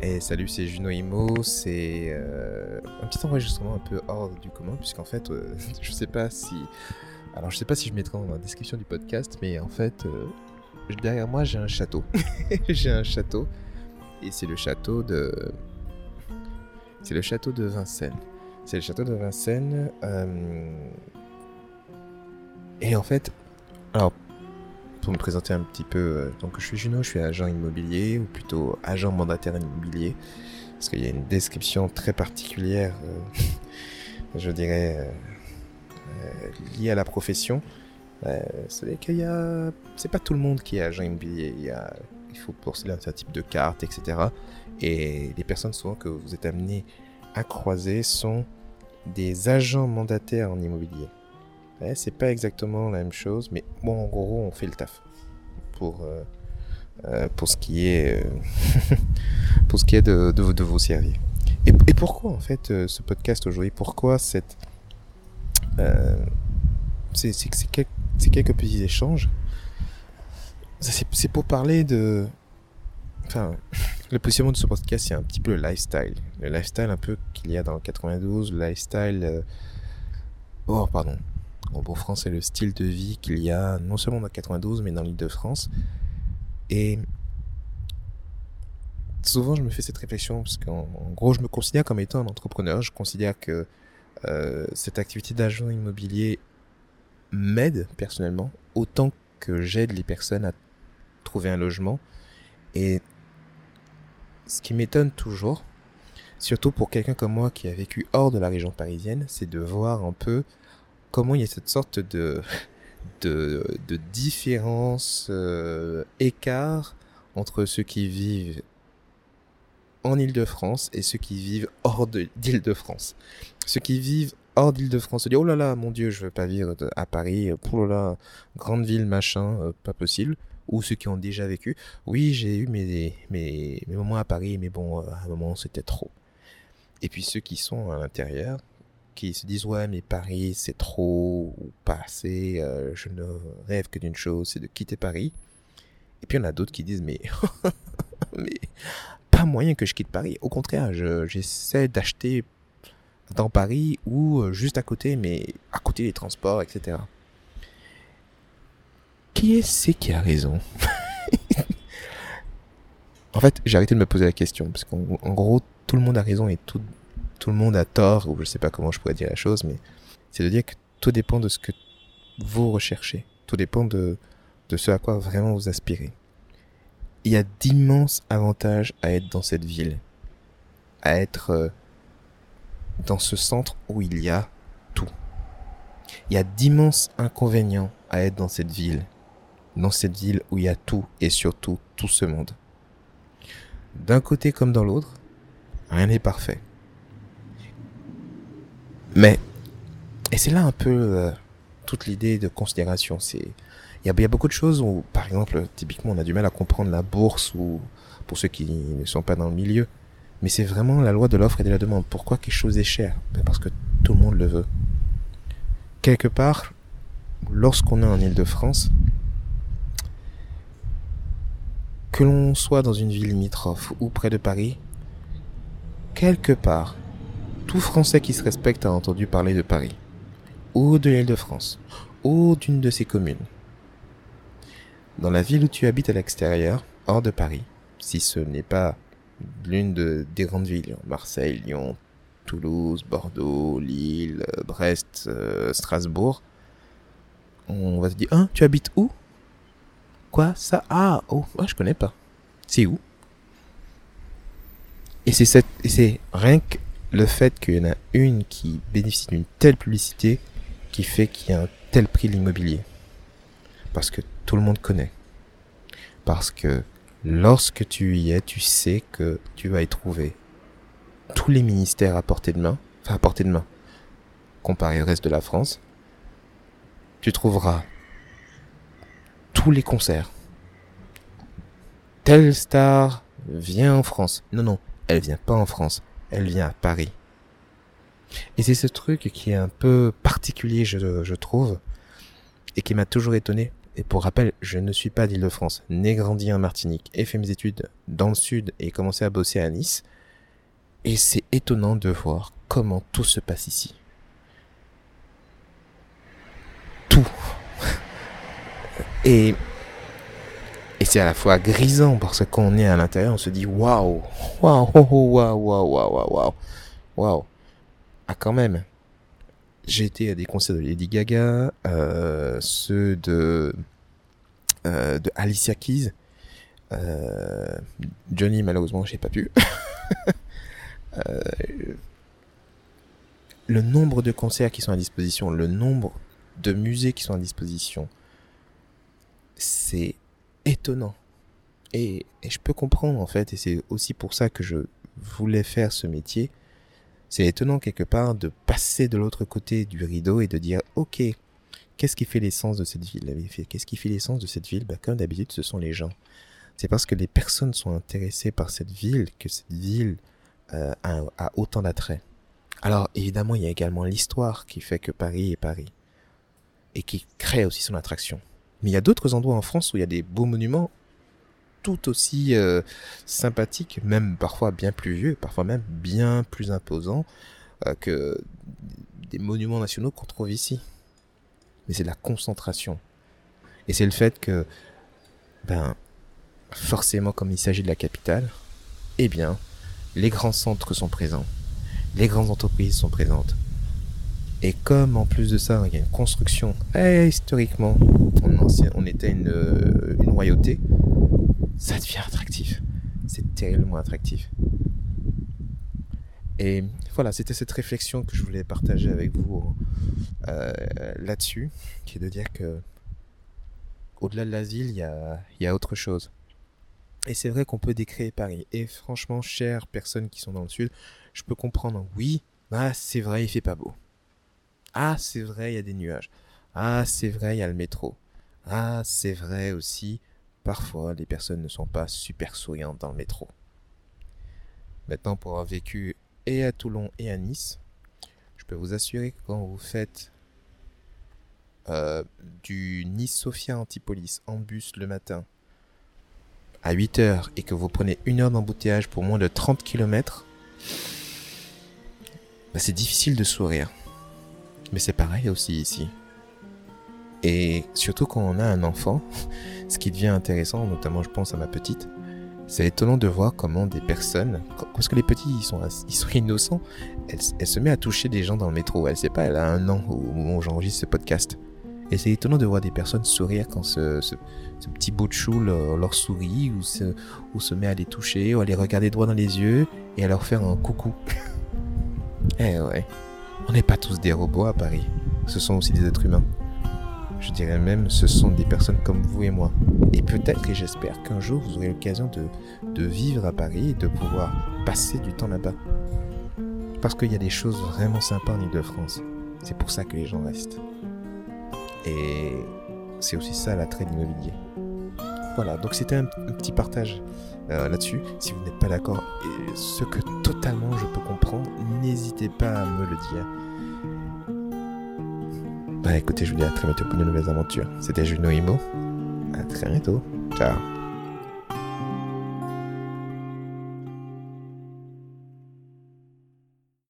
Et salut, c'est Juno Imo. C'est euh, un petit enregistrement un peu hors du commun, puisqu'en fait, euh, je sais pas si. Alors, je sais pas si je mettrai dans la description du podcast, mais en fait, euh, derrière moi, j'ai un château. j'ai un château. Et c'est le château de. C'est le château de Vincennes. C'est le château de Vincennes. Et en fait, alors, pour me présenter un petit peu, euh, donc je suis Juno, je suis agent immobilier, ou plutôt agent mandataire immobilier, parce qu'il y a une description très particulière, euh, je dirais, euh, liée à la profession. c'est qu'il y a, c'est pas tout le monde qui est agent immobilier. A, il faut pour cela un type de carte, etc. Et les personnes souvent que vous êtes amenés à croiser sont des agents mandataires en immobilier c'est pas exactement la même chose, mais bon, en gros, on fait le taf pour, euh, euh, pour ce qui est, euh, pour ce qui est de, de, de vous servir. Et, pourquoi, en fait, ce podcast aujourd'hui Pourquoi cette. c'est quelques, quelques petits échanges. C'est pour parler de. Enfin, le positionnement de ce podcast, c'est un petit peu le lifestyle. Le lifestyle un peu qu'il y a dans le 92, le lifestyle. Oh, pardon en bon français, le style de vie qu'il y a non seulement dans 92, mais dans l'île de France. Et souvent, je me fais cette réflexion parce qu'en gros, je me considère comme étant un entrepreneur. Je considère que euh, cette activité d'agent immobilier m'aide personnellement autant que j'aide les personnes à trouver un logement. Et ce qui m'étonne toujours, surtout pour quelqu'un comme moi qui a vécu hors de la région parisienne, c'est de voir un peu comment il y a cette sorte de, de, de différence, euh, écart entre ceux qui vivent en Ile-de-France et ceux qui vivent hors d'Île-de-France. Ceux qui vivent hors d'Île-de-France se disent, oh là là, mon Dieu, je veux pas vivre à Paris, pour là, grande ville, machin, euh, pas possible. Ou ceux qui ont déjà vécu, oui, j'ai eu mes, mes, mes moments à Paris, mais bon, euh, à un moment, c'était trop. Et puis ceux qui sont à l'intérieur, qui se disent ouais mais Paris c'est trop ou pas assez, euh, je ne rêve que d'une chose, c'est de quitter Paris. Et puis en a d'autres qui disent mais mais pas moyen que je quitte Paris. Au contraire, j'essaie d'acheter dans Paris ou euh, juste à côté, mais à côté des transports, etc. Qui est-ce qui a raison? En fait, j'ai arrêté de me poser la question, parce qu'en gros, tout le monde a raison et tout, tout le monde a tort, ou je sais pas comment je pourrais dire la chose, mais c'est de dire que tout dépend de ce que vous recherchez. Tout dépend de, de ce à quoi vraiment vous aspirez. Il y a d'immenses avantages à être dans cette ville. À être euh, dans ce centre où il y a tout. Il y a d'immenses inconvénients à être dans cette ville. Dans cette ville où il y a tout et surtout tout ce monde. D'un côté comme dans l'autre, rien n'est parfait. Mais, et c'est là un peu euh, toute l'idée de considération. C'est, il y a, beaucoup de choses où, par exemple, typiquement, on a du mal à comprendre la bourse ou pour ceux qui ne sont pas dans le milieu. Mais c'est vraiment la loi de l'offre et de la demande. Pourquoi quelque chose est cher? Ben Parce que tout le monde le veut. Quelque part, lorsqu'on est en Ile-de-France, que l'on soit dans une ville limitrophe ou près de Paris, quelque part, tout Français qui se respecte a entendu parler de Paris, ou de l'île de France, ou d'une de ses communes. Dans la ville où tu habites à l'extérieur, hors de Paris, si ce n'est pas l'une des grandes villes, Marseille, Lyon, Toulouse, Bordeaux, Lille, Brest, euh, Strasbourg, on va te dire, hein, tu habites où? Quoi? Ça? Ah, oh, moi je connais pas. C'est où? Et c'est c'est rien le fait qu'il y en a une qui bénéficie d'une telle publicité qui fait qu'il y a un tel prix de l'immobilier. Parce que tout le monde connaît. Parce que lorsque tu y es, tu sais que tu vas y trouver tous les ministères à portée de main, enfin à portée de main, comparé au reste de la France. Tu trouveras tous les concerts. Telle star vient en France. Non, non, elle vient pas en France elle vient à Paris. Et c'est ce truc qui est un peu particulier, je, trouve, et qui m'a toujours étonné. et pour rappel, je ne suis pas d'Île-de-France, né grandi en Martinique, et fait mes études dans le sud et commencé à bosser à Nice. Et c'est étonnant de voir comment tout se passe ici. Tout. Et, et c'est à la fois grisant parce qu'on est à l'intérieur, on se dit waouh, waouh, waouh, waouh, waouh, waouh, waouh. Ah, quand même. J'ai été à des concerts de Lady Gaga, euh, ceux de, euh, de Alicia Keys. Euh, Johnny, malheureusement, j'ai pas pu. Euh, le nombre de concerts qui sont à disposition, le nombre de musées qui sont à disposition, c'est étonnant. Et, je peux comprendre en fait, et c'est aussi pour ça que je voulais faire ce métier. C'est étonnant quelque part de passer de l'autre côté du rideau et de dire ok, qu'est-ce qui fait l'essence de cette ville? Qu'est-ce qui fait l'essence de cette ville? Bah, Comme d'habitude, ce sont les gens. C'est parce que les personnes sont intéressées par cette ville que cette ville euh, a, a autant d'attrait. Alors évidemment, il y a également l'histoire qui fait que Paris est Paris et qui crée aussi son attraction. Mais il y a d'autres endroits en France où il y a des beaux monuments tout aussi euh, sympathiques, même parfois bien plus vieux, parfois même bien plus imposants euh, que des monuments nationaux qu'on trouve ici. Mais c'est la concentration. Et c'est le fait que, ben, forcément, comme il s'agit de la capitale, eh bien, les grands centres sont présents, les grandes entreprises sont présentes, et comme en plus de ça, il y a une construction, historiquement, on, était une, euh, une royauté, ça devient attractif. C'est terriblement attractif. Et voilà, c'était cette réflexion que je voulais partager avec vous euh, là-dessus, qui est de dire que au-delà de l'asile, il y a, autre chose. Et c'est vrai qu'on peut décréer Paris. Et franchement, chères personnes qui sont dans le sud, je peux comprendre. Oui, ah, c'est vrai, il fait pas beau. Ah, c'est vrai, il y a des nuages. Ah, c'est vrai, il y a le métro. Ah, c'est vrai aussi, parfois, les personnes ne sont pas super souriantes dans le métro. Maintenant, pour avoir vécu et à Toulon et à Nice, je peux vous assurer que quand vous faites euh, du Nice-Sofia Antipolis en bus le matin à 8 heures et que vous prenez une heure d'embouteillage pour moins de 30 km, bah c'est difficile de sourire. Mais c'est pareil aussi ici. Et surtout quand on a un enfant, ce qui devient intéressant, notamment je pense à ma petite, c'est étonnant de voir comment des personnes, parce que les petits ils sont, ils sont innocents, elle, se met à toucher des gens dans le métro. Elle sait pas, elle a un an au moment où j'enregistre ce podcast. Et c'est étonnant de voir des personnes sourire quand ce, petit bout de chou leur, sourit ou se, ou se met à les toucher ou à les regarder droit dans les yeux et à leur faire un coucou. eh ouais. On n'est pas tous des robots à Paris. Ce sont aussi des êtres humains. Je dirais même, ce sont des personnes comme vous et moi. Et peut-être et j'espère qu'un jour vous aurez l'occasion de, de vivre à Paris et de pouvoir passer du temps là-bas. Parce qu'il y a des choses vraiment sympas en Ile-de-France. C'est pour ça que les gens restent. Et c'est aussi ça l'attrait de l'immobilier. Voilà, donc c'était un, petit partage euh, là-dessus. Si vous n'êtes pas d'accord, ce que totalement n'hésitez pas à me le dire. Bah écoutez, je vous dis à très bientôt pour de nouvelles aventures. C'était Juno Imo. À très bientôt. Ciao.